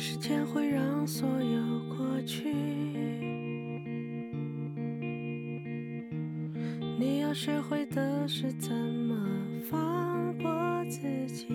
时间会让所有过去。你要学会的是怎么放过自己。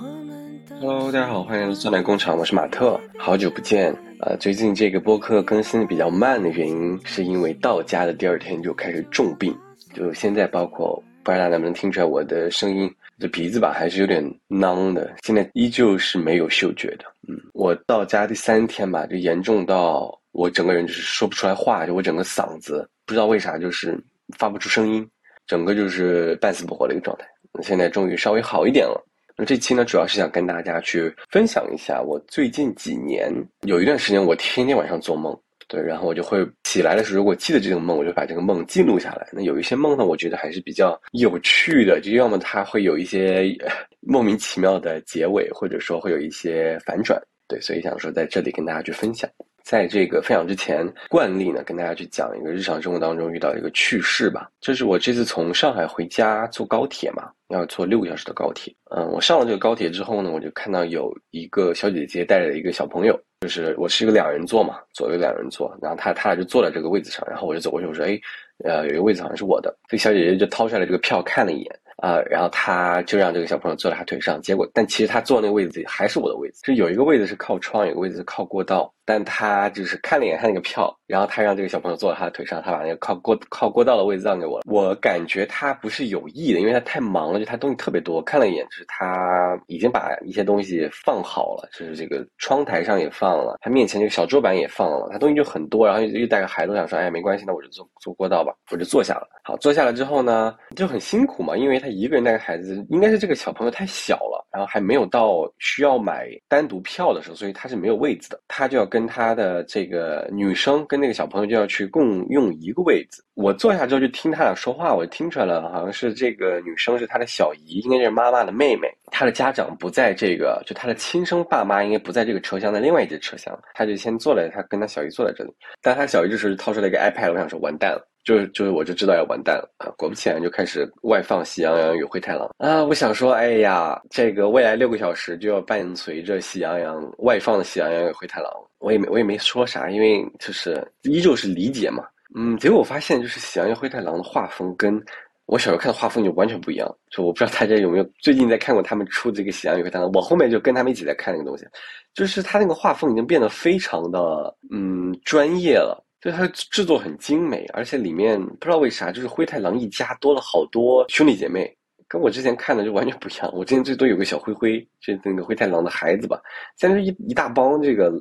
我们都 Hello，大家好，欢迎来到酸奶工厂，我是马特，好久不见。呃，最近这个播客更新的比较慢的原因，是因为到家的第二天就开始重病，就现在包括不知道大家能不能听出来我的声音，这鼻子吧还是有点囔的，现在依旧是没有嗅觉的。嗯，我到家第三天吧，就严重到我整个人就是说不出来话，就我整个嗓子不知道为啥就是发不出声音，整个就是半死不活的一个状态。现在终于稍微好一点了。那这期呢，主要是想跟大家去分享一下我最近几年有一段时间，我天天晚上做梦，对，然后我就会起来的时候，如果记得这个梦，我就把这个梦记录下来。那有一些梦呢，我觉得还是比较有趣的，就要么它会有一些 莫名其妙的结尾，或者说会有一些反转，对，所以想说在这里跟大家去分享。在这个分享之前，惯例呢，跟大家去讲一个日常生活当中遇到一个趣事吧。就是我这次从上海回家坐高铁嘛，要坐六个小时的高铁。嗯，我上了这个高铁之后呢，我就看到有一个小姐姐带着一个小朋友，就是我是一个两人座嘛，左右两人座，然后她她俩就坐在这个位子上，然后我就走过去，我说，哎，呃，有一个位子好像是我的，这个小姐姐就掏出来这个票看了一眼。啊、然后他就让这个小朋友坐在他腿上，结果，但其实他坐那个位置还是我的位置，就有一个位置是靠窗，有个位置是靠过道，但他就是看了一眼他那个票，然后他让这个小朋友坐在他的腿上，他把那个靠过靠过道的位置让给我了。我感觉他不是有意的，因为他太忙了，就他东西特别多。看了一眼，就是他已经把一些东西放好了，就是这个窗台上也放了，他面前这个小桌板也放了，他东西就很多，然后又带个孩子，想说，哎，没关系，那我就坐坐过道吧，我就坐下了。好，坐下来之后呢，就很辛苦嘛，因为他一个人带个孩子，应该是这个小朋友太小了，然后还没有到需要买单独票的时候，所以他是没有位子的，他就要跟他的这个女生跟那个小朋友就要去共用一个位子。我坐下之后就听他俩说话，我就听出来了，好像是这个女生是他的小姨，应该是妈妈的妹妹，她的家长不在这个，就她的亲生爸妈应该不在这个车厢的另外一节车厢，他就先坐在，他跟他小姨坐在这里，但他小姨这时候就掏出来一个 iPad，我想说完蛋了。就就是我就知道要完蛋了啊！果不其然就开始外放《喜羊羊与灰太狼》啊！我想说，哎呀，这个未来六个小时就要伴随着《喜羊羊》外放的《喜羊羊与灰太狼》，我也没我也没说啥，因为就是依旧是理解嘛。嗯，结果我发现就是《喜羊羊灰太狼》的画风跟我小时候看的画风就完全不一样。就我不知道大家有没有最近在看过他们出这个《喜羊羊与灰太狼》，我后面就跟他们一起在看那个东西，就是他那个画风已经变得非常的嗯专业了。就它制作很精美，而且里面不知道为啥，就是灰太狼一家多了好多兄弟姐妹，跟我之前看的就完全不一样。我之前最多有个小灰灰，就那个灰太狼的孩子吧，现在是一一大帮这个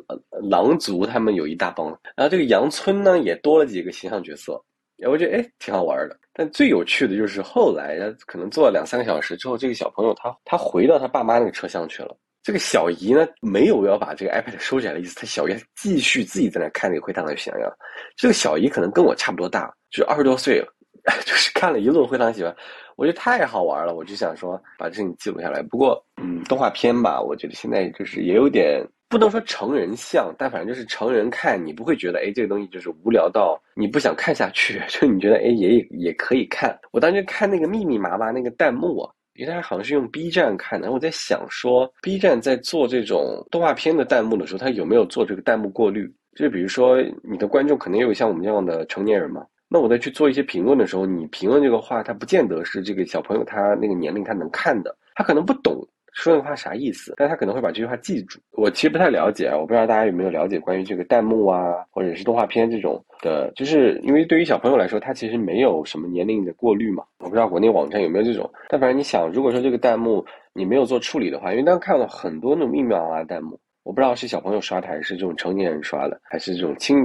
狼族，他们有一大帮，然后这个羊村呢也多了几个形象角色，我觉得哎挺好玩的。但最有趣的就是后来，可能坐了两三个小时之后，这个小朋友他他回到他爸妈那个车厢去了。这个小姨呢，没有要把这个 iPad 收起来的意思，她小姨继续自己在那看那个灰太狼与喜羊羊。这个小姨可能跟我差不多大，就二十多岁，就是看了一路灰太狼喜羊，我觉得太好玩了，我就想说把这情记录下来。不过，嗯，动画片吧，我觉得现在就是也有点不能说成人像，但反正就是成人看你不会觉得，哎，这个东西就是无聊到你不想看下去，就你觉得，哎，也也可以看。我当时看那个密密麻麻那个弹幕啊。因为他好像是用 B 站看的，我在想说，B 站在做这种动画片的弹幕的时候，他有没有做这个弹幕过滤？就比如说，你的观众可能也有像我们这样的成年人嘛，那我在去做一些评论的时候，你评论这个话，他不见得是这个小朋友他那个年龄他能看的，他可能不懂说那话啥意思，但他可能会把这句话记住。我其实不太了解啊，我不知道大家有没有了解关于这个弹幕啊，或者是动画片这种的，就是因为对于小朋友来说，他其实没有什么年龄的过滤嘛。我不知道国内网站有没有这种，但反正你想，如果说这个弹幕你没有做处理的话，因为当时看到很多那种密密麻麻的弹幕，我不知道是小朋友刷的，还是这种成年人刷的，还是这种青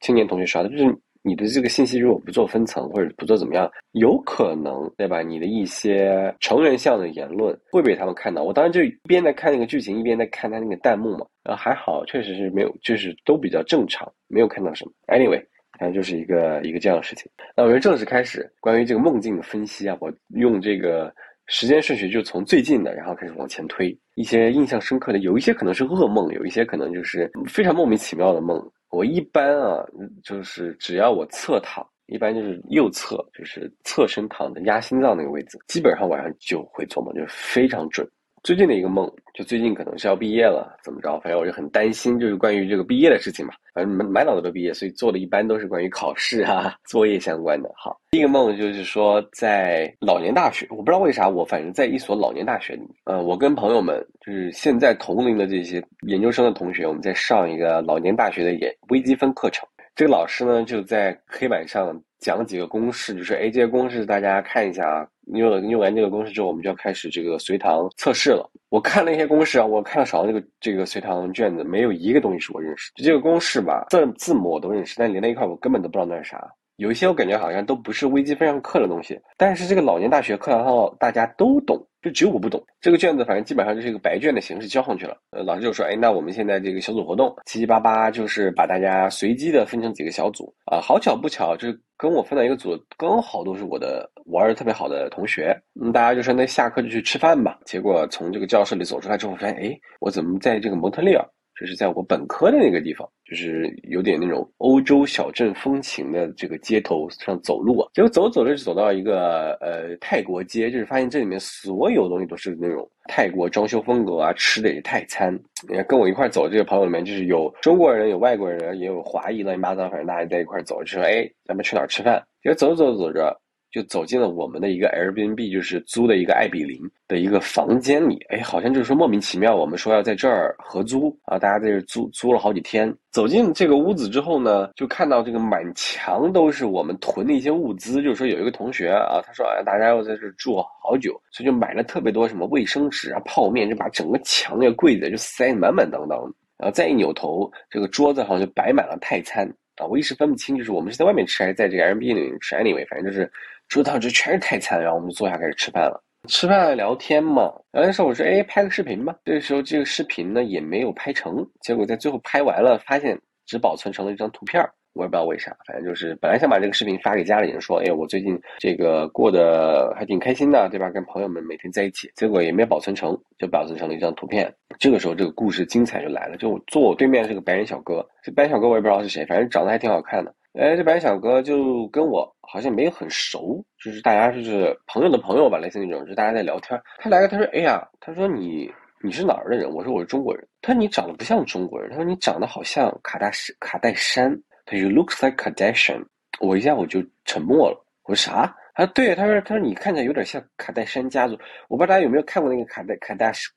青年同学刷的，就是你的这个信息如果不做分层或者不做怎么样，有可能对吧？你的一些成人向的言论会被他们看到。我当时就一边在看那个剧情，一边在看他那个弹幕嘛，然后还好，确实是没有，就是都比较正常，没有看到什么。Anyway。反正就是一个一个这样的事情。那我们正式开始关于这个梦境的分析啊，我用这个时间顺序就从最近的，然后开始往前推。一些印象深刻的，有一些可能是噩梦，有一些可能就是非常莫名其妙的梦。我一般啊，就是只要我侧躺，一般就是右侧，就是侧身躺的压心脏那个位置，基本上晚上就会做梦，就非常准。最近的一个梦，就最近可能是要毕业了，怎么着？反正我就很担心，就是关于这个毕业的事情嘛。反正满满脑子都毕业，所以做的一般都是关于考试啊、作业相关的。好，第一个梦就是说在老年大学，我不知道为啥，我反正在一所老年大学里，呃，我跟朋友们就是现在同龄的这些研究生的同学，我们在上一个老年大学的研微积分课程。这个老师呢就在黑板上讲几个公式，就是：“哎，这些公式大家看一下啊。”用了用完这个公式之后，我们就要开始这个随堂测试了。我看了一些公式啊，我看了少了这个这个随堂卷子，没有一个东西是我认识。就这个公式吧，字字母我都认识，但连在一块我根本都不知道那是啥。有一些我感觉好像都不是微积分上课的东西，但是这个老年大学课堂上大家都懂。就只有我不懂这个卷子，反正基本上就是一个白卷的形式交上去了。呃，老师就说：“哎，那我们现在这个小组活动七七八八，就是把大家随机的分成几个小组啊。好巧不巧，就是跟我分到一个组，刚好都是我的玩的特别好的同学。嗯，大家就说那下课就去吃饭吧。结果从这个教室里走出来之后，发现哎，我怎么在这个蒙特利尔？”就是在我本科的那个地方，就是有点那种欧洲小镇风情的这个街头上走路啊，结果走着走着就走到一个呃泰国街，就是发现这里面所有东西都是那种泰国装修风格啊，吃的也泰餐。你看跟我一块走这个朋友里面，就是有中国人，有外国人，也有华裔，乱七八糟，反正大家在一块走，就说哎，咱们去哪儿吃饭？结果走着走着走着。就走进了我们的一个 Airbnb，就是租的一个艾比林的一个房间里。哎，好像就是说莫名其妙，我们说要在这儿合租啊，大家在这租租了好几天。走进这个屋子之后呢，就看到这个满墙都是我们囤的一些物资。就是说有一个同学啊，他说哎，大家要在这住好久，所以就买了特别多什么卫生纸啊、泡面，就把整个墙那个柜子就塞得满满当当的。然后再一扭头，这个桌子好像就摆满了泰餐啊，我一时分不清，就是我们是在外面吃还是在这个 Airbnb 里吃。Anyway，反正就是。桌子上就全是泰餐，然后我们就坐下开始吃饭了。吃饭聊天嘛，然后那时候我说：“哎，拍个视频吧。”这个时候这个视频呢也没有拍成，结果在最后拍完了，发现只保存成了一张图片儿。我也不知道为啥，反正就是本来想把这个视频发给家里人说：“哎，我最近这个过得还挺开心的，对吧？跟朋友们每天在一起。”结果也没保存成，就保存成了一张图片。这个时候这个故事精彩就来了，就坐我对面这个白人小哥，这白人小哥我也不知道是谁，反正长得还挺好看的。哎，这白小哥就跟我好像没有很熟，就是大家就是朋友的朋友吧，类似那种，就大家在聊天。他来了，他说：“哎呀，他说你你是哪儿的人？”我说：“我是中国人。”他说：“你长得不像中国人。”他说：“你长得好像卡大卡戴珊。”他说：“Looks like Kardashian。”我一下我就沉默了。我说：“啥？”他说：“对。”他说：“他说你看起来有点像卡戴珊家族。”我不知道大家有没有看过那个卡戴卡戴珊，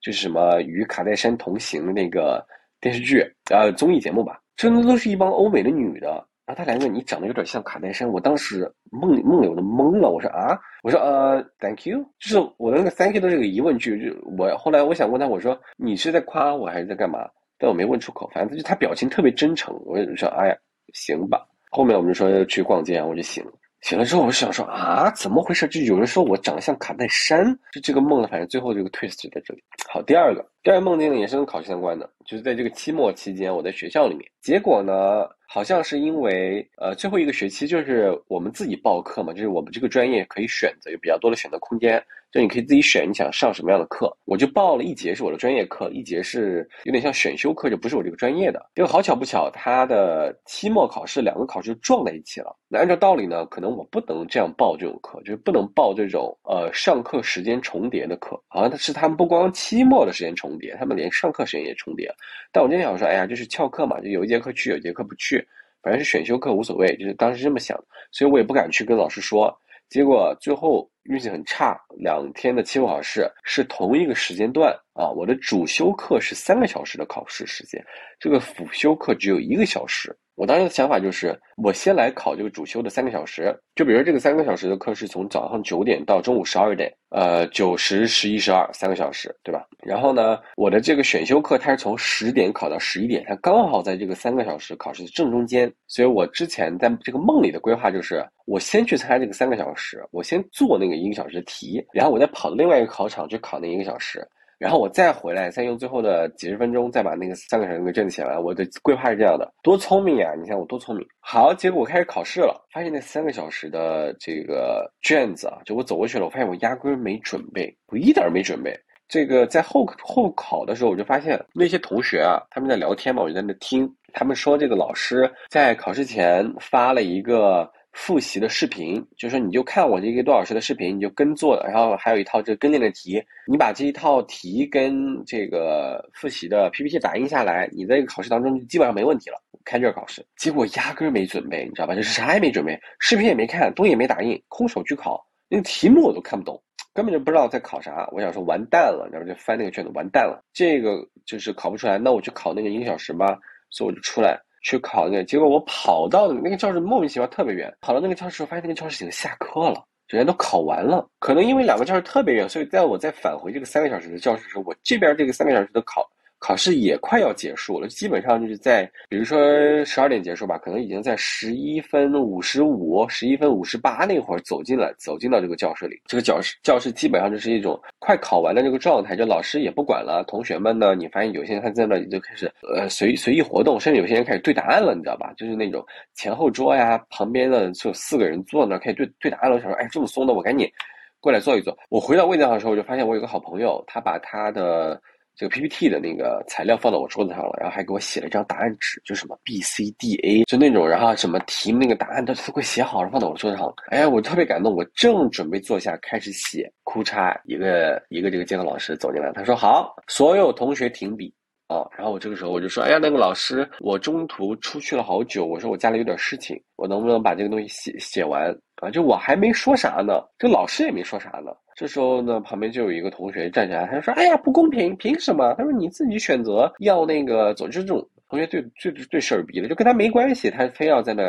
就是什么与卡戴珊同行的那个电视剧呃综艺节目吧？真的都是一帮欧美的女的。然后他两个，你长得有点像卡戴珊，我当时梦梦里我都懵了。我说啊，我说呃，Thank you，就是我的那个 Thank you 的这个疑问句。就我后来我想问他，我说你是在夸我还是在干嘛？但我没问出口，反正就他表情特别真诚。我就说哎呀，行吧。后面我们就说去逛街，我就醒了。醒了之后，我就想说啊，怎么回事？就有人说我长得像卡戴珊，就这个梦呢，反正最后这个 twist 就在这里。好，第二个，第二个梦境呢也是跟考试相关的，就是在这个期末期间，我在学校里面，结果呢。好像是因为，呃，最后一个学期就是我们自己报课嘛，就是我们这个专业可以选择有比较多的选择空间，就你可以自己选你想上什么样的课。我就报了一节是我的专业课，一节是有点像选修课，就不是我这个专业的。因为好巧不巧，他的期末考试两个考试撞在一起了。那按照道理呢，可能我不能这样报这种课，就是不能报这种呃上课时间重叠的课。好像他是他们不光期末的时间重叠，他们连上课时间也重叠。但我今天想说，哎呀，就是翘课嘛，就有一节课去，有一节课不去。反正是选修课无所谓，就是当时这么想，所以我也不敢去跟老师说。结果最后运气很差，两天的期末考试是同一个时间段啊。我的主修课是三个小时的考试时间，这个辅修课只有一个小时。我当时的想法就是，我先来考这个主修的三个小时，就比如这个三个小时的课是从早上九点到中午十二点，呃，九十、十一、十二三个小时，对吧？然后呢，我的这个选修课它是从十点考到十一点，它刚好在这个三个小时考试的正中间，所以我之前在这个梦里的规划就是，我先去参加这个三个小时，我先做那个一个小时的题，然后我再跑到另外一个考场去考那一个小时。然后我再回来，再用最后的几十分钟，再把那个三个小时给挣起来。我的规划是这样的，多聪明呀！你看我多聪明。好，结果我开始考试了，发现那三个小时的这个卷子啊，就我走过去了，我发现我压根儿没准备，我一点没准备。这个在后后考的时候，我就发现那些同学啊，他们在聊天嘛，我就在那听，他们说这个老师在考试前发了一个。复习的视频，就是说你就看我这个多小时的视频，你就跟做，然后还有一套这个跟练的题，你把这一套题跟这个复习的 PPT 打印下来，你在这个考试当中基本上没问题了。开卷考试，结果压根儿没准备，你知道吧？就是啥也没准备，视频也没看，东西也没打印，空手去考，那个题目我都看不懂，根本就不知道在考啥。我想说完蛋了，然后就翻那个卷子，完蛋了，这个就是考不出来，那我去考那个一个小时吧，所以我就出来。去考那，结果我跑到那个教室，莫名其妙特别远。跑到那个教室，发现那个教室已经下课了，人家都考完了。可能因为两个教室特别远，所以在我在返回这个三个小时的教室的时候，我这边这个三个小时的考。考试也快要结束了，基本上就是在，比如说十二点结束吧，可能已经在十一分五十五、十一分五十八那会儿走进了，走进到这个教室里。这个教室教室基本上就是一种快考完的这个状态，就老师也不管了，同学们呢，你发现有些人他在那里就开始呃随随意活动，甚至有些人开始对答案了，你知道吧？就是那种前后桌呀，旁边的就四个人坐那开始对对答案了。我想说，哎，这么松的，我赶紧过来坐一坐。我回到位子上的时候，我就发现我有个好朋友，他把他的。这个 PPT 的那个材料放到我桌子上了，然后还给我写了一张答案纸，就什么 B C D A，就那种，然后什么题目那个答案都都给我写好了，放到我桌子上了。哎，我特别感动，我正准备坐下开始写，哭嚓，一个一个这个监考老师走进来，他说：“好，所有同学停笔。”哦，然后我这个时候我就说：“哎呀，那个老师，我中途出去了好久，我说我家里有点事情，我能不能把这个东西写写完？”啊，就我还没说啥呢，这老师也没说啥呢。这时候呢，旁边就有一个同学站起来，他说：“哎呀，不公平，凭什么？”他说：“你自己选择要那个走，就是这种同学对最最事儿逼的，就跟他没关系，他非要在那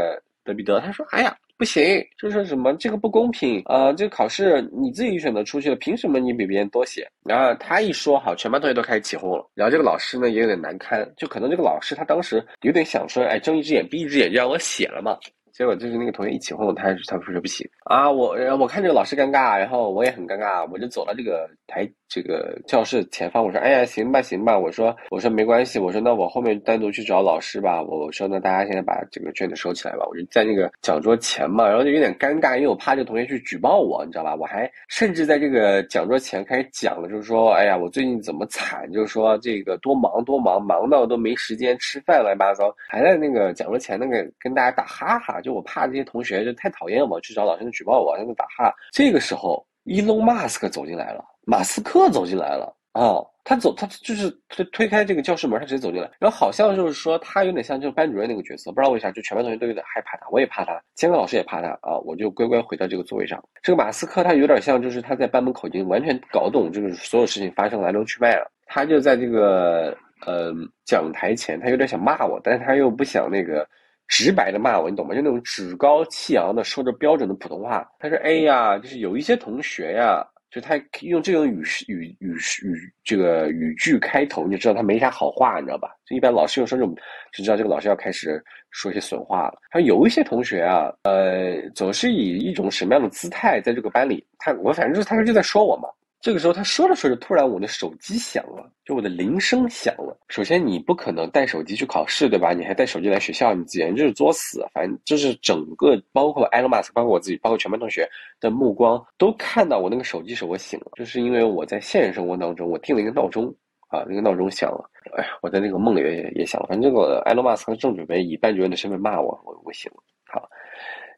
得比得。”他说：“哎呀，不行，就是什么这个不公平啊！这个考试你自己选择出去了，凭什么你比别人多写？”然后他一说好，全班同学都开始起哄了。然后这个老师呢也有点难堪，就可能这个老师他当时有点想说：“哎，睁一只眼闭一只眼，就让我写了嘛。”结果就是那个同学一起哄，他他说不行啊，我我看这个老师尴尬，然后我也很尴尬，我就走到这个台这个教室前方，我说哎呀行吧行吧，我说我说没关系，我说那我后面单独去找老师吧，我说那大家现在把这个卷子收起来吧，我就在那个讲桌前嘛，然后就有点尴尬，因为我怕这个同学去举报我，你知道吧？我还甚至在这个讲桌前开始讲了，就是说哎呀我最近怎么惨，就是说这个多忙多忙，忙到都没时间吃饭，乱七八糟，还在那个讲桌前那个跟大家打哈哈。就我怕这些同学就太讨厌我，去找老师举报我，在那打哈。这个时候，伊隆马斯克走进来了，马斯克走进来了啊！他走，他就是推推开这个教室门，他直接走进来。然后好像就是说，他有点像就是班主任那个角色，不知道为啥，就全班同学都有点害怕他，我也怕他，监考老师也怕他啊！我就乖乖回到这个座位上。这个马斯克他有点像，就是他在班门口已经完全搞懂这个所有事情发生来龙去脉了。他就在这个呃讲台前，他有点想骂我，但是他又不想那个。直白的骂我，你懂吗？就那种趾高气扬的说着标准的普通话。他说：“哎呀，就是有一些同学呀，就他用这种语语语语这个语句开头，你就知道他没啥好话，你知道吧？就一般老师用说这种，就知道这个老师要开始说一些损话了。他说有一些同学啊，呃，总是以一种什么样的姿态在这个班里？他我反正就是他说就在说我嘛。”这个时候他说着说着，突然我的手机响了，就我的铃声响了。首先你不可能带手机去考试，对吧？你还带手机来学校，你简直就是作死。反正就是整个，包括埃隆马斯，包括我自己，包括全班同学的目光都看到我那个手机时我醒了，就是因为我在现实生活当中我定了一个闹钟啊，那个闹钟响了，哎呀，我在那个梦里也也响了。反正这个埃隆马斯克正准备以班主任的身份骂我，我我醒了。好，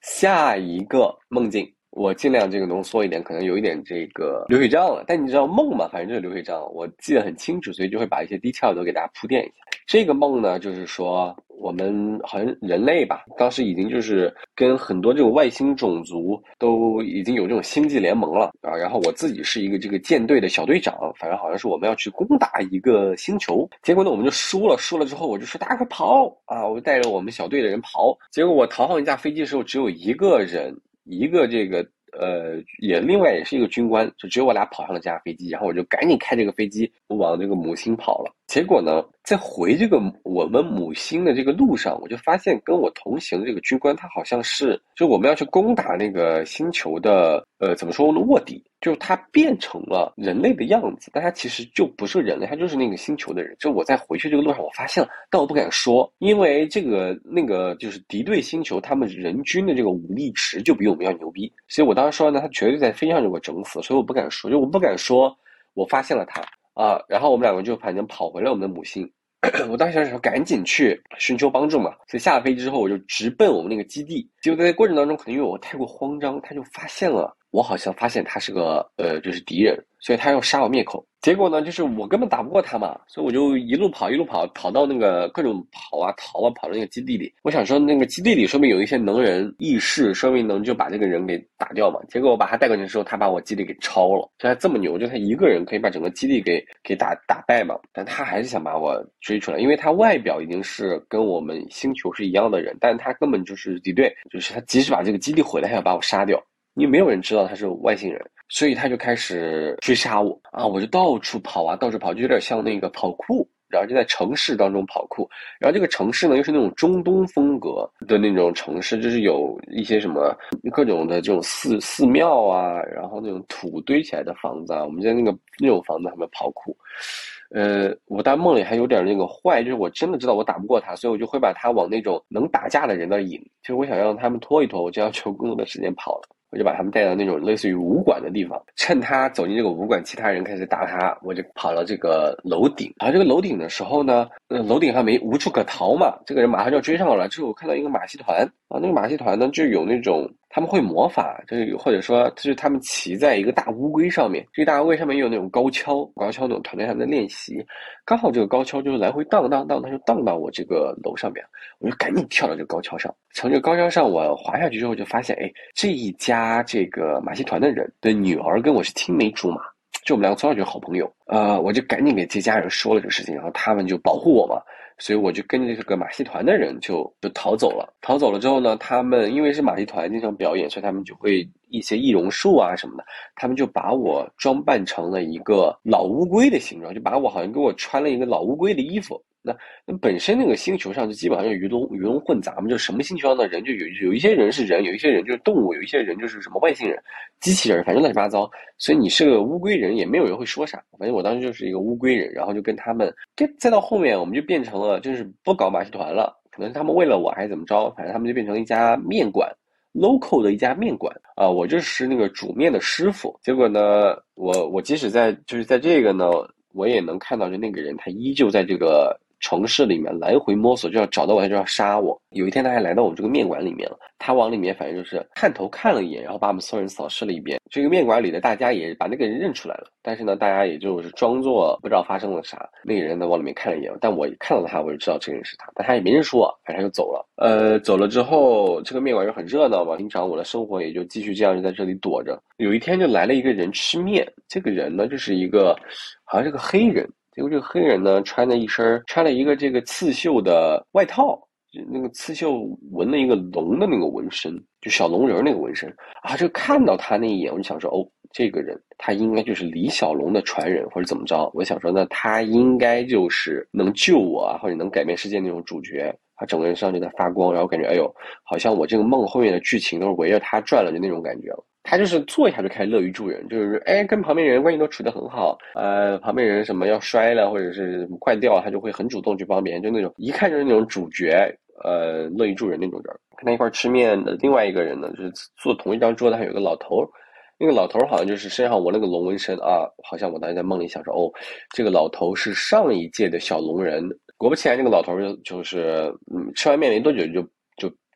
下一个梦境。我尽量这个浓缩一点，可能有一点这个流水账了。但你知道梦嘛？反正就是流水账，我记得很清楚，所以就会把一些 detail 都给大家铺垫一下。这个梦呢，就是说我们好像人类吧，当时已经就是跟很多这种外星种族都已经有这种星际联盟了啊。然后我自己是一个这个舰队的小队长，反正好像是我们要去攻打一个星球。结果呢，我们就输了，输了之后我就说大家快跑啊！我就带着我们小队的人跑。结果我逃上一架飞机的时候，只有一个人。一个这个呃，也另外也是一个军官，就只有我俩跑上了这架飞机，然后我就赶紧开这个飞机往这个母星跑了。结果呢，在回这个我们母星的这个路上，我就发现跟我同行的这个军官，他好像是就我们要去攻打那个星球的，呃，怎么说呢？卧底，就是他变成了人类的样子，但他其实就不是人类，他就是那个星球的人。就我在回去这个路上，我发现了，但我不敢说，因为这个那个就是敌对星球，他们人均的这个武力值就比我们要牛逼，所以我当时说呢，他绝对在飞机上就给我整死，所以我不敢说，就我不敢说我发现了他。啊，然后我们两个就反正跑回了我们的母星，我当时想说赶紧去寻求帮助嘛，所以下了飞机之后我就直奔我们那个基地。结果在过程当中，可能因为我太过慌张，他就发现了我好像发现他是个呃就是敌人，所以他要杀我灭口。结果呢，就是我根本打不过他嘛，所以我就一路跑一路跑，跑到那个各种跑啊逃啊，跑到那个基地里。我想说那个基地里说明有一些能人异士，说明能就把这个人给打掉嘛。结果我把他带过去的时候，他把我基地给抄了，就他这么牛，就他一个人可以把整个基地给给打打败嘛。但他还是想把我追出来，因为他外表已经是跟我们星球是一样的人，但他根本就是敌对，就是他即使把这个基地毁了，他要把我杀掉，因为没有人知道他是外星人。所以他就开始追杀我啊！我就到处跑啊，到处跑，就有点像那个跑酷，然后就在城市当中跑酷。然后这个城市呢，又是那种中东风格的那种城市，就是有一些什么各种的这种寺寺庙啊，然后那种土堆起来的房子啊。我们在那个那种房子上面跑酷。呃，我在梦里还有点那个坏，就是我真的知道我打不过他，所以我就会把他往那种能打架的人那引。其实我想让他们拖一拖，我就要求更多的时间跑了。就把他们带到那种类似于武馆的地方，趁他走进这个武馆，其他人开始打他，我就跑到这个楼顶。跑这个楼顶的时候呢，楼顶还没无处可逃嘛，这个人马上就要追上我了。之后我看到一个马戏团啊，那个马戏团呢就有那种。他们会魔法，就是或者说，就是他们骑在一个大乌龟上面，这个大乌龟上面有那种高跷，高跷那种团队上的练习。刚好这个高跷就是来回荡荡荡，它就荡到我这个楼上面，我就赶紧跳到这个高跷上。从这个高跷上我滑下去之后，就发现，哎，这一家这个马戏团的人的女儿跟我是青梅竹马，就我们两个从小就是好朋友。呃，我就赶紧给这家人说了这个事情，然后他们就保护我嘛。所以我就跟着这个马戏团的人就就逃走了。逃走了之后呢，他们因为是马戏团经常表演，所以他们就会一些易容术啊什么的。他们就把我装扮成了一个老乌龟的形状，就把我好像给我穿了一个老乌龟的衣服。那那本身那个星球上就基本上就鱼龙鱼龙混杂嘛，就什么星球上的人就有有一些人是人，有一些人就是动物，有一些人就是什么外星人、机器人，反正乱七八糟。所以你是个乌龟人，也没有人会说啥。反正我当时就是一个乌龟人，然后就跟他们，跟再到后面我们就变成了就是不搞马戏团了，可能是他们为了我还是怎么着，反正他们就变成了一家面馆，local 的一家面馆啊，我就是那个煮面的师傅。结果呢，我我即使在就是在这个呢，我也能看到就那个人他依旧在这个。城市里面来回摸索，就要找到我，他就要杀我。有一天他还来到我们这个面馆里面了，他往里面反正就是探头看了一眼，然后把我们所有人扫视了一遍。这个面馆里的大家也把那个人认出来了，但是呢，大家也就是装作不知道发生了啥。那个人呢往里面看了一眼，但我看到他，我就知道这个人是他，但他也没人说，反正就走了。呃，走了之后，这个面馆就很热闹嘛，平常我的生活也就继续这样就在这里躲着。有一天就来了一个人吃面，这个人呢就是一个好像是个黑人。结果这个黑人呢，穿了一身穿了一个这个刺绣的外套，那个刺绣纹了一个龙的那个纹身，就小龙人那个纹身啊。就看到他那一眼，我就想说，哦，这个人他应该就是李小龙的传人，或者怎么着。我想说，那他应该就是能救我啊，或者能改变世界那种主角。他整个人身上就在发光，然后感觉，哎呦，好像我这个梦后面的剧情都是围着他转了，就那种感觉。他就是坐一下就开始乐于助人，就是哎，跟旁边人关系都处得很好，呃，旁边人什么要摔了或者是快掉，他就会很主动去帮别人，就那种一看就是那种主角，呃，乐于助人那种人。跟他一块吃面的另外一个人呢，就是坐同一张桌子，还有个老头，那个老头好像就是身上纹了个龙纹身啊，好像我当时在梦里想说，哦，这个老头是上一届的小龙人。果不其然，这个老头就就是嗯，吃完面没多久就。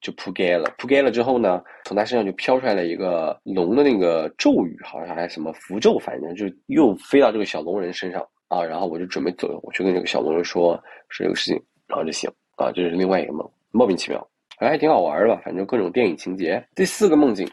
就扑街了，扑街了之后呢，从他身上就飘出来了一个龙的那个咒语，好像还什么符咒，反正就又飞到这个小龙人身上啊。然后我就准备走，我去跟这个小龙人说说这个事情，然后就行啊。这是另外一个梦，莫名其妙，还还挺好玩的吧？反正各种电影情节。第四个梦境，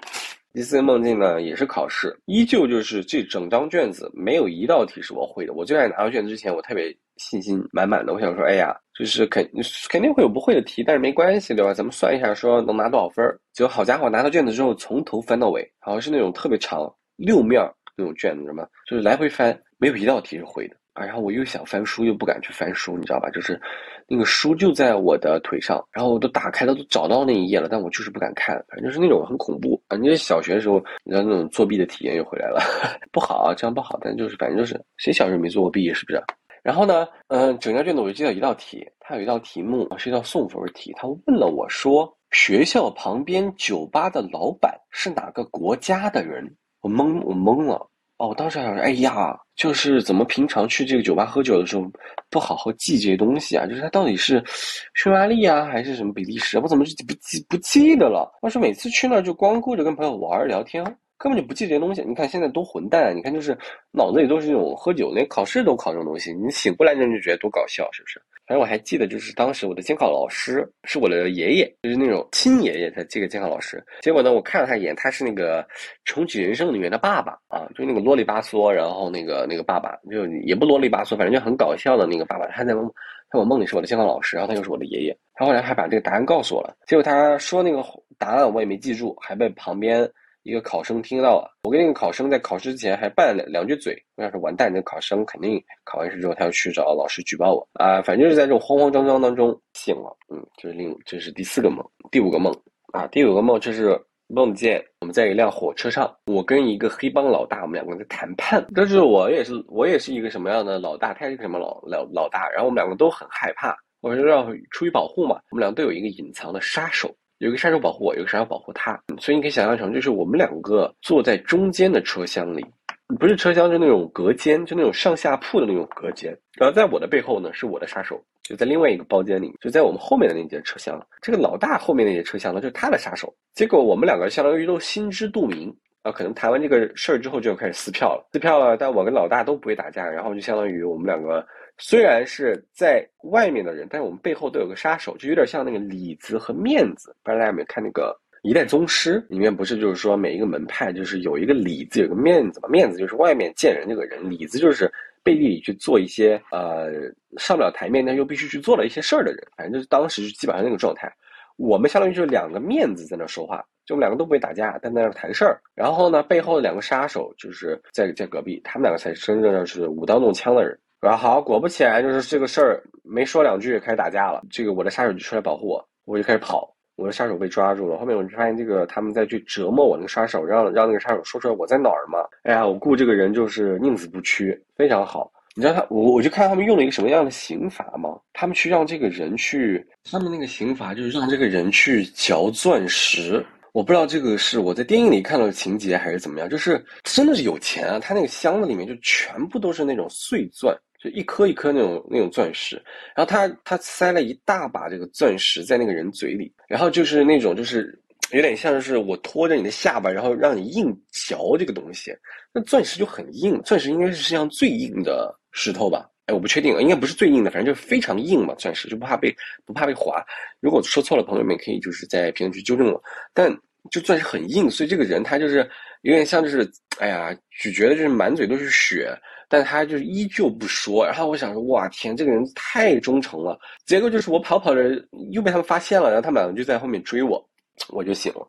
第四个梦境呢也是考试，依旧就是这整张卷子没有一道题是我会的。我就在拿到卷子之前，我特别。信心满满的，我想说，哎呀，就是肯肯定会有不会的题，但是没关系，对吧？咱们算一下，说能拿多少分儿。结果好家伙，拿到卷子之后，从头翻到尾，好像是那种特别长六面那种卷子，什么就是来回翻，没有一道题是会的然后我又想翻书，又不敢去翻书，你知道吧？就是那个书就在我的腿上，然后我都打开了，都找到那一页了，但我就是不敢看，反正就是那种很恐怖啊。你小学的时候，你知道那种作弊的体验又回来了，不好啊，这样不好。但就是反正就是，谁小时候没做过弊，是不是？然后呢，嗯，整张卷子我就记到一道题，它有一道题目是一道送分题，他问了我说：“学校旁边酒吧的老板是哪个国家的人？”我懵，我懵了，哦，我当时还想说，哎呀，就是怎么平常去这个酒吧喝酒的时候不好好记这些东西啊？就是它到底是匈牙利啊，还是什么比利时？我怎么就不记不记得了？我说每次去那儿就光顾着跟朋友玩聊天。根本就不记这些东西。你看现在多混蛋！你看就是脑子里都是那种喝酒，连考试都考这种东西。你醒过来那就觉得多搞笑，是不是？反正我还记得，就是当时我的监考老师是我的爷爷，就是那种亲爷爷的这个监考老师。结果呢，我看了他一眼，他是那个《重启人生》里面的爸爸啊，就那个啰里吧嗦，然后那个那个爸爸就也不啰里吧嗦，反正就很搞笑的那个爸爸。他在梦，在我梦里是我的监考老师，然后他又是我的爷爷。他后来还把这个答案告诉我了，结果他说那个答案我也没记住，还被旁边。一个考生听到了，我跟那个考生在考试之前还拌了两句嘴，我想说完蛋，那考生肯定考完试之后他要去找老师举报我啊！反正是在这种慌慌张张当中醒了，嗯，这是另这是第四个梦，第五个梦啊，第五个梦就是梦见我们在一辆火车上，我跟一个黑帮老大，我们两个人在谈判，但是我也是我也是一个什么样的老大，他是什么老老老大，然后我们两个都很害怕，我说要出于保护嘛，我们两个都有一个隐藏的杀手。有个杀手保护我，有个杀手保护他，所以你可以想象成，就是我们两个坐在中间的车厢里，不是车厢，是那种隔间，就那种上下铺的那种隔间。然后在我的背后呢，是我的杀手，就在另外一个包间里，就在我们后面的那节车厢。这个老大后面那节车厢呢，就是他的杀手。结果我们两个相当于都心知肚明。啊，可能谈完这个事儿之后就要开始撕票了，撕票了。但我跟老大都不会打架，然后就相当于我们两个虽然是在外面的人，但是我们背后都有个杀手，就有点像那个里子和面子。不知道大家有没有看那个《一代宗师》里面，不是就是说每一个门派就是有一个里子，有个面子嘛？面子就是外面见人这个人，里子就是背地里去做一些呃上不了台面但又必须去做的一些事儿的人。反正就是当时就基本上那个状态，我们相当于就是两个面子在那说话。就我们两个都不会打架，但在那谈事儿。然后呢，背后的两个杀手就是在在隔壁，他们两个才真正的是舞刀弄枪的人。然后好，果不其然，就是这个事儿没说两句，开始打架了。这个我的杀手就出来保护我，我就开始跑。我的杀手被抓住了。后面我就发现，这个他们在去折磨我那个杀手，让让那个杀手说出来我在哪儿嘛。哎呀，我雇这个人就是宁死不屈，非常好。你知道他，我我就看他们用了一个什么样的刑罚吗？他们去让这个人去，他们那个刑罚就是让这个人去嚼钻石。我不知道这个是我在电影里看到的情节还是怎么样，就是真的是有钱啊！他那个箱子里面就全部都是那种碎钻，就一颗一颗那种那种钻石。然后他他塞了一大把这个钻石在那个人嘴里，然后就是那种就是有点像是我拖着你的下巴，然后让你硬嚼这个东西。那钻石就很硬，钻石应该是世界上最硬的石头吧？哎，我不确定，应该不是最硬的，反正就是非常硬嘛，钻石就不怕被不怕被划。如果说错了，朋友们可以就是在评论区纠正我。但就钻石很硬，所以这个人他就是有点像就是，哎呀，咀嚼的就是满嘴都是血，但他就是依旧不说。然后我想说，哇天，这个人太忠诚了。结果就是我跑跑着又被他们发现了，然后他们两个就在后面追我，我就醒了。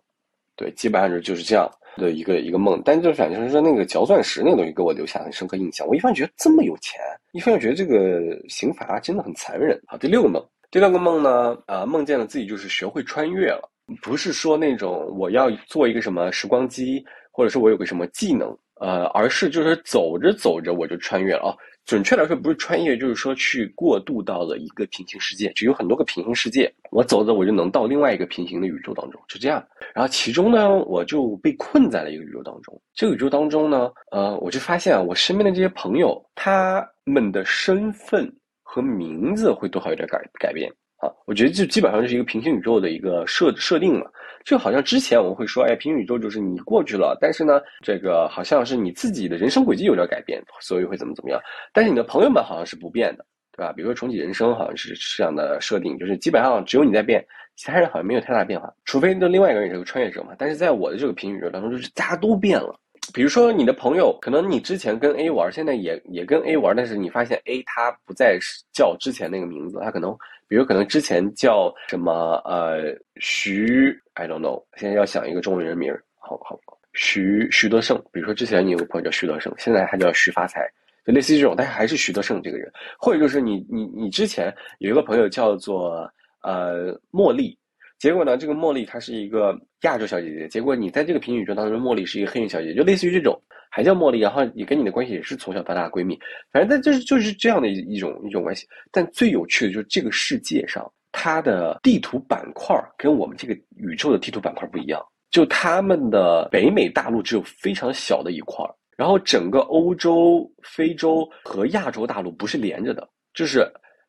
对，基本上就就是这样。的一个一个梦，但就是反正是说那个嚼钻石那个东西给我留下很深刻印象。我一方面觉得这么有钱，一方面觉得这个刑罚真的很残忍。好，第六个梦，第六个梦呢，啊，梦见了自己就是学会穿越了，不是说那种我要做一个什么时光机，或者是我有个什么技能，呃，而是就是走着走着我就穿越了啊。准确来说，不是穿越，就是说去过渡到了一个平行世界，就有很多个平行世界，我走着我就能到另外一个平行的宇宙当中，就这样。然后其中呢，我就被困在了一个宇宙当中。这个宇宙当中呢，呃，我就发现啊，我身边的这些朋友，他们的身份和名字会多少有点改改变啊。我觉得这基本上就是一个平行宇宙的一个设设定了。就好像之前我们会说，哎，平行宇宙就是你过去了，但是呢，这个好像是你自己的人生轨迹有点改变，所以会怎么怎么样。但是你的朋友们好像是不变的，对吧？比如说重启人生好像是这样的设定，就是基本上只有你在变，其他人好像没有太大变化，除非那另外一个人是个穿越者嘛。但是在我的这个平行宇宙当中，就是大家都变了。比如说你的朋友，可能你之前跟 A 玩，现在也也跟 A 玩，但是你发现 A 他不再叫之前那个名字，他可能，比如可能之前叫什么呃徐，I don't know，现在要想一个中文人名，好好徐徐德胜，比如说之前你有个朋友叫徐德胜，现在他叫徐发财，就类似于这种，但是还是徐德胜这个人，或者就是你你你之前有一个朋友叫做呃茉莉。结果呢？这个茉莉她是一个亚洲小姐姐。结果你在这个平行宇宙当中，茉莉是一个黑人小姐姐，就类似于这种，还叫茉莉。然后你跟你的关系也是从小到大的闺蜜，反正但就是就是这样的一一种一种关系。但最有趣的就是这个世界上，它的地图板块跟我们这个宇宙的地图板块不一样。就他们的北美大陆只有非常小的一块，然后整个欧洲、非洲和亚洲大陆不是连着的，就是。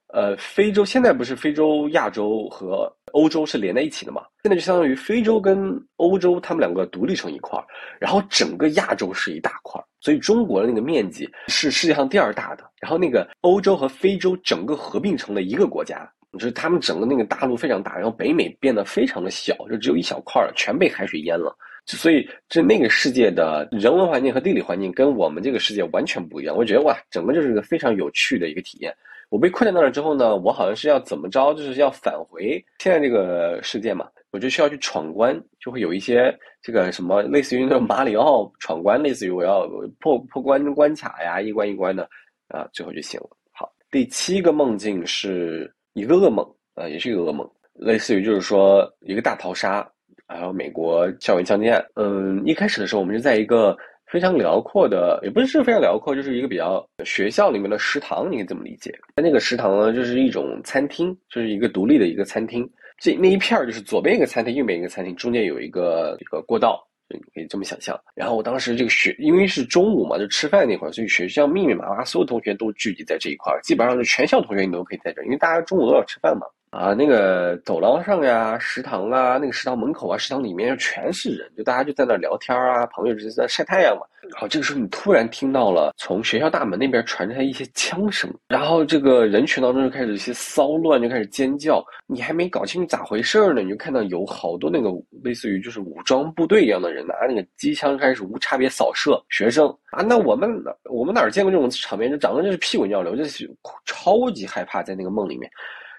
呃，非洲现在不是非洲、亚洲和欧洲是连在一起的嘛？现在就相当于非洲跟欧洲他们两个独立成一块儿，然后整个亚洲是一大块儿，所以中国的那个面积是世界上第二大的。然后那个欧洲和非洲整个合并成了一个国家，就是他们整个那个大陆非常大，然后北美变得非常的小，就只有一小块儿，全被海水淹了。所以这那个世界的人文环境和地理环境跟我们这个世界完全不一样。我觉得哇，整个就是一个非常有趣的一个体验。我被困在那儿之后呢，我好像是要怎么着，就是要返回现在这个世界嘛，我就需要去闯关，就会有一些这个什么类似于那种马里奥闯关，类似于我要破破关关卡呀，一关一关的啊，最后就醒了。好，第七个梦境是一个噩梦啊，也是一个噩梦，类似于就是说一个大逃杀，还有美国校园枪击案。嗯，一开始的时候我们是在一个。非常辽阔的，也不是非常辽阔，就是一个比较学校里面的食堂，你可以这么理解。那那个食堂呢，就是一种餐厅，就是一个独立的一个餐厅。这那一片儿就是左边一个餐厅，右边一个餐厅，中间有一个一个过道，你可以这么想象。然后我当时这个学，因为是中午嘛，就吃饭那会儿，所以学校密密麻麻，所有同学都聚集在这一块儿，基本上就全校同学你都可以在这儿，因为大家中午都要吃饭嘛。啊，那个走廊上呀，食堂啊，那个食堂门口啊，食堂里面全是人，就大家就在那聊天啊，朋友就是在晒太阳嘛。好，这个时候你突然听到了从学校大门那边传出来一些枪声，然后这个人群当中就开始一些骚乱，就开始尖叫。你还没搞清楚咋回事呢，你就看到有好多那个类似于就是武装部队一样的人拿那个机枪开始无差别扫射学生啊。那我们我们哪见过这种场面？就长得就是屁滚尿流，就是超级害怕在那个梦里面。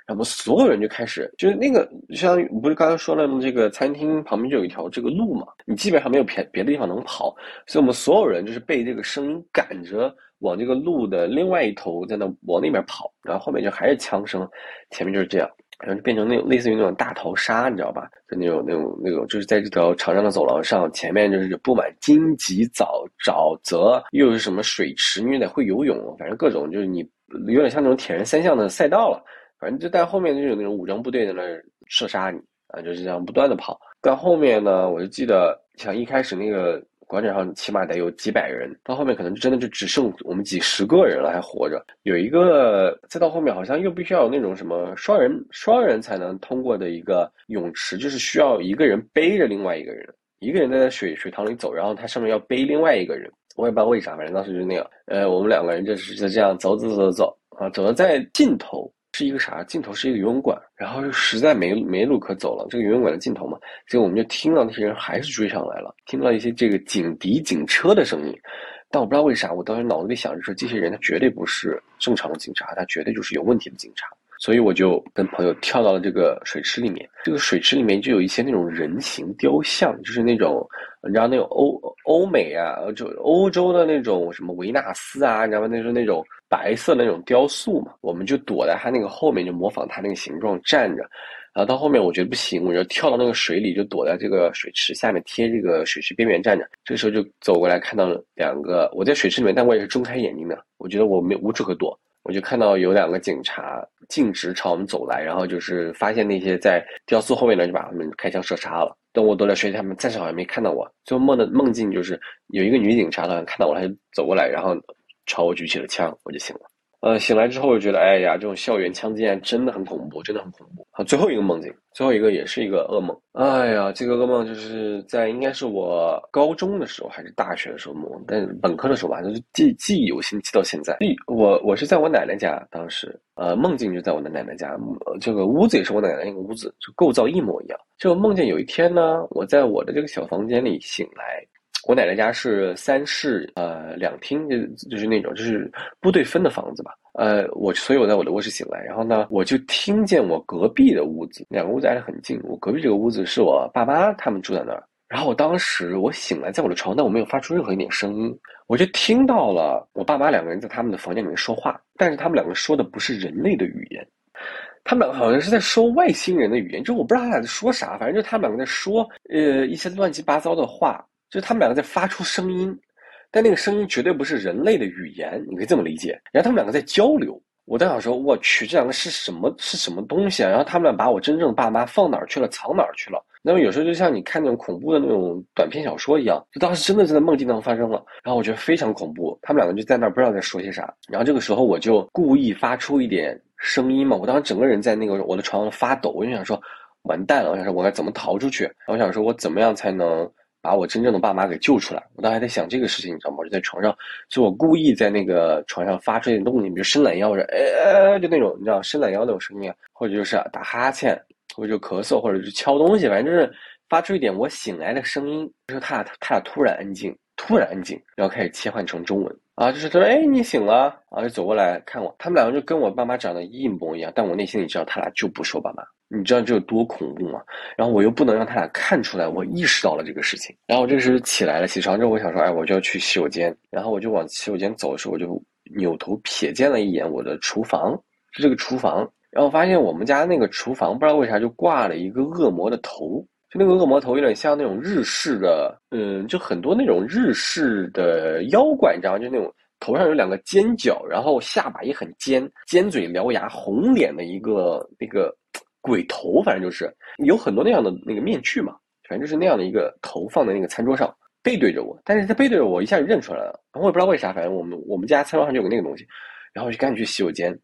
我们所有人就开始，就是那个，相当于不是刚刚说了这个餐厅旁边就有一条这个路嘛，你基本上没有别别的地方能跑，所以我们所有人就是被这个声音赶着往这个路的另外一头在那往那边跑，然后后面就还是枪声，前面就是这样，然后就变成那种类似于那种大逃杀，你知道吧？就那种那种那种，就是在这条长长的走廊上，前面就是布满荆棘、沼沼泽，又是什么水池，你得会游泳，反正各种就是你有点像那种铁人三项的赛道了。反正就在后面就有那种武装部队在那射杀你啊，就是这样不断的跑。到后面呢，我就记得像一开始那个广场上起码得有几百人，到后面可能真的就只剩我们几十个人了还活着。有一个再到后面好像又必须要有那种什么双人双人才能通过的一个泳池，就是需要一个人背着另外一个人，一个人在水水塘里走，然后他上面要背另外一个人。我也不知道为啥，反正当时就那样。呃，我们两个人就是就这样走走走走啊，走到在尽头。是一个啥？尽头是一个游泳馆，然后又实在没没路可走了。这个游泳馆的尽头嘛，结果我们就听到那些人还是追上来了，听到一些这个警笛、警车的声音。但我不知道为啥，我当时脑子里想着说，这些人他绝对不是正常的警察，他绝对就是有问题的警察。所以我就跟朋友跳到了这个水池里面。这个水池里面就有一些那种人形雕像，就是那种你知道那种欧欧美啊，就欧洲的那种什么维纳斯啊，你知道吗？那种那种白色那种雕塑嘛。我们就躲在他那个后面，就模仿他那个形状站着。然后到后面我觉得不行，我就跳到那个水里，就躲在这个水池下面，贴这个水池边缘站着。这个时候就走过来看到两个，我在水池里面，但我也是睁开眼睛的。我觉得我没无处可躲。我就看到有两个警察径直朝我们走来，然后就是发现那些在雕塑后面的就把他们开枪射杀了。等我躲在水里，他们暂时好像没看到我。最后梦的梦境就是有一个女警察好像看到我，她就走过来，然后朝我举起了枪，我就醒了。呃，醒来之后就觉得，哎呀，这种校园枪击案真的很恐怖，真的很恐怖。好，最后一个梦境，最后一个也是一个噩梦。哎呀，这个噩梦就是在应该是我高中的时候还是大学的时候梦，但是本科的时候吧，就是记记忆犹新，记到现在。我我是在我奶奶家，当时呃梦境就在我的奶奶家，这个屋子也是我奶奶那个屋子，就构造一模一样。就梦见有一天呢，我在我的这个小房间里醒来。我奶奶家是三室呃两厅，就就是那种就是部队分的房子吧。呃，我所以我在我的卧室醒来，然后呢，我就听见我隔壁的屋子，两个屋子挨得很近。我隔壁这个屋子是我爸妈他们住在那儿。然后我当时我醒来，在我的床，但我没有发出任何一点声音，我就听到了我爸妈两个人在他们的房间里面说话，但是他们两个说的不是人类的语言，他们两个好像是在说外星人的语言，就我不知道他俩在说啥，反正就他们两个在说呃一些乱七八糟的话。就他们两个在发出声音，但那个声音绝对不是人类的语言，你可以这么理解。然后他们两个在交流，我在想说，我去，这两个是什么？是什么东西啊？然后他们俩把我真正的爸妈放哪儿去了？藏哪儿去了？那么有时候就像你看那种恐怖的那种短篇小说一样，就当时真的是在梦境当中发生了，然后我觉得非常恐怖。他们两个就在那儿不知道在说些啥，然后这个时候我就故意发出一点声音嘛，我当时整个人在那个我的床上发抖，我就想说完蛋了，我想说我该怎么逃出去？我想说我怎么样才能把我真正的爸妈给救出来？我当时还在想这个事情，你知道吗？我就在床上，就我故意在那个床上发出一点动静，比如伸懒腰，者哎，就那种你知道伸懒腰那种声音，或者就是打哈欠。或者就咳嗽，或者就敲东西，反正就是发出一点我醒来的声音。就是他俩，他俩突然安静，突然安静，然后开始切换成中文啊，就是他说：“哎，你醒了。”啊，就走过来看我。他们两个就跟我爸妈长得一模一样，但我内心里知道他俩就不是我爸妈。你知道这有多恐怖吗？然后我又不能让他俩看出来，我意识到了这个事情。然后我这时起来了，起床之后我想说：“哎，我就要去洗手间。”然后我就往洗手间走的时候，我就扭头瞥见了一眼我的厨房，是这个厨房。然后发现我们家那个厨房不知道为啥就挂了一个恶魔的头，就那个恶魔头有点像那种日式的，嗯，就很多那种日式的妖怪，你知道？就那种头上有两个尖角，然后下巴也很尖，尖嘴獠牙、红脸的一个那个鬼头，反正就是有很多那样的那个面具嘛，反正就是那样的一个头放在那个餐桌上，背对着我，但是他背对着我，一下就认出来了，我也不知道为啥，反正我们我们家餐桌上就有那个东西，然后我就赶紧去洗手间。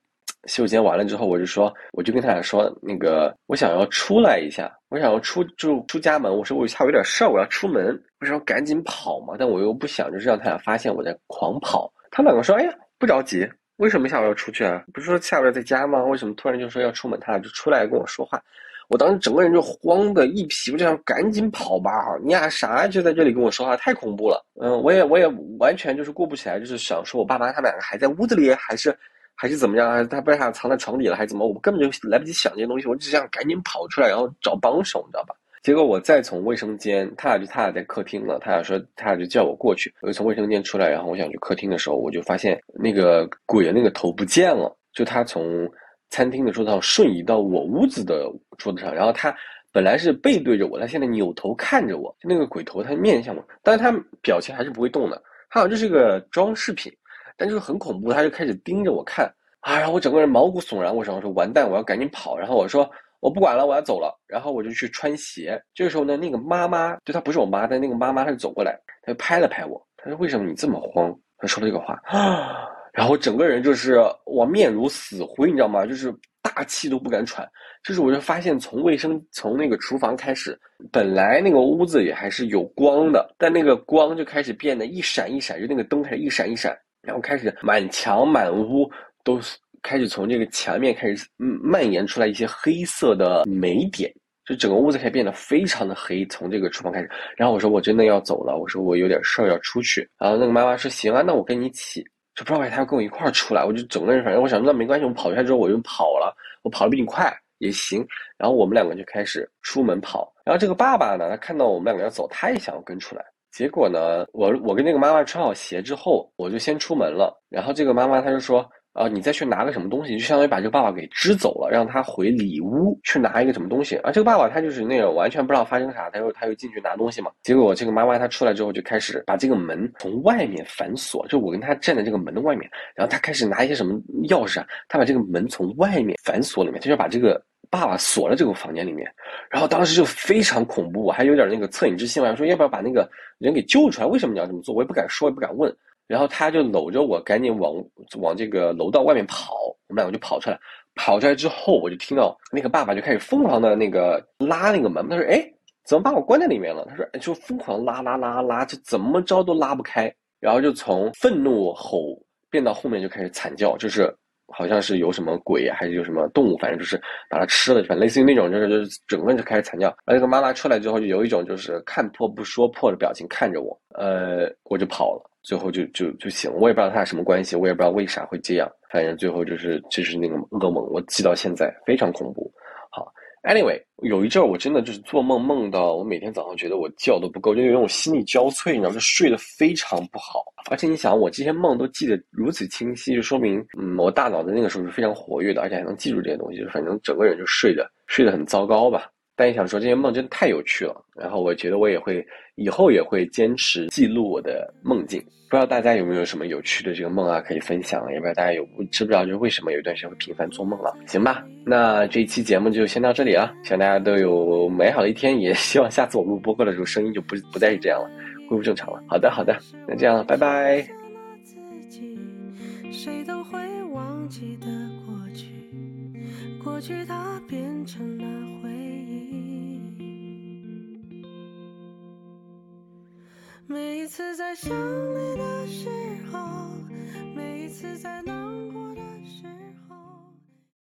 洗手间完了之后，我就说，我就跟他俩说，那个我想要出来一下，我想要出就出家门。我说我下午有点事儿，我要出门，我说赶紧跑嘛。但我又不想就是让他俩发现我在狂跑。他们两个说，哎呀，不着急，为什么下午要出去啊？不是说下午要在家吗？为什么突然就说要出门？他俩就出来跟我说话。我当时整个人就慌的一屁股，就想赶紧跑吧。你俩啥就在这里跟我说话，太恐怖了。嗯，我也我也完全就是过不起来，就是想说我爸妈他们两个还在屋子里，还是。还是怎么样还是？他被他藏在床底了？还是怎么？我根本就来不及想这些东西，我只想赶紧跑出来，然后找帮手，你知道吧？结果我再从卫生间，他俩就他俩在客厅了，他俩说他俩就叫我过去。我就从卫生间出来，然后我想去客厅的时候，我就发现那个鬼的那个头不见了，就他从餐厅的桌子上瞬移到我屋子的桌子上，然后他本来是背对着我，他现在扭头看着我，那个鬼头他面向我，但是他表情还是不会动的，他好像就是个装饰品。但就是很恐怖，他就开始盯着我看啊，然后我整个人毛骨悚然。我想说完蛋，我要赶紧跑。然后我说我不管了，我要走了。然后我就去穿鞋。这个时候呢，那个妈妈就她不是我妈，但那个妈妈她就走过来，她就拍了拍我，她说为什么你这么慌？她说了这个话啊，然后整个人就是我面如死灰，你知道吗？就是大气都不敢喘。就是我就发现从卫生从那个厨房开始，本来那个屋子里还是有光的，但那个光就开始变得一闪一闪，就那个灯开始一闪一闪。然后开始满墙满屋都开始从这个墙面开始蔓延出来一些黑色的霉点，就整个屋子开始变得非常的黑。从这个厨房开始，然后我说我真的要走了，我说我有点事儿要出去。然后那个妈妈说行啊，那我跟你一起，就不知道为啥要跟我一块儿出来。我就整个人反正我想那没关系，我跑出来之后我就跑了，我跑得比你快也行。然后我们两个就开始出门跑。然后这个爸爸呢，他看到我们两个要走，他也想要跟出来。结果呢，我我跟那个妈妈穿好鞋之后，我就先出门了。然后这个妈妈她就说：“啊，你再去拿个什么东西，就相当于把这个爸爸给支走了，让他回里屋去拿一个什么东西。”啊，这个爸爸他就是那种完全不知道发生啥，他又他又进去拿东西嘛。结果这个妈妈她出来之后就开始把这个门从外面反锁，就我跟他站在这个门的外面，然后他开始拿一些什么钥匙啊，他把这个门从外面反锁里面，他就把这个。爸爸锁在这个房间里面，然后当时就非常恐怖，我还有点那个恻隐之心嘛，说要不要把那个人给救出来？为什么你要这么做？我也不敢说，也不敢问。然后他就搂着我，赶紧往往这个楼道外面跑。我们两个就跑出来，跑出来之后，我就听到那个爸爸就开始疯狂的那个拉那个门。他说：“哎，怎么把我关在里面了？”他说：“就疯狂拉拉拉拉，就怎么着都拉不开。”然后就从愤怒吼变到后面就开始惨叫，就是。好像是有什么鬼，还是有什么动物，反正就是把它吃了，反正类似于那种，就是就是整个人就开始惨叫。而那个妈妈出来之后，就有一种就是看破不说破的表情看着我，呃，我就跑了，最后就就就醒了。我也不知道他俩什么关系，我也不知道为啥会这样，反正最后就是就是那个噩梦，我记到现在非常恐怖。好。Anyway，有一阵儿我真的就是做梦梦到我每天早上觉得我觉都不够，就因为我心力交瘁，你知道，就睡得非常不好。而且你想，我这些梦都记得如此清晰，就说明嗯，我大脑在那个时候是非常活跃的，而且还能记住这些东西，就反正整个人就睡得睡得很糟糕吧。但也想说这些梦真的太有趣了，然后我觉得我也会以后也会坚持记录我的梦境。不知道大家有没有什么有趣的这个梦啊可以分享？也不知道大家有知不知道就是为什么有一段时间会频繁做梦了？行吧，那这一期节目就先到这里了，希望大家都有美好的一天，也 希望下次我录播客的时候声音就不不再是这样了，恢复正常了。好的，好的，那这样了，拜拜。谁都会忘记的过去，过去它变成了回每一次在想你的时候，每一次在难过的时候。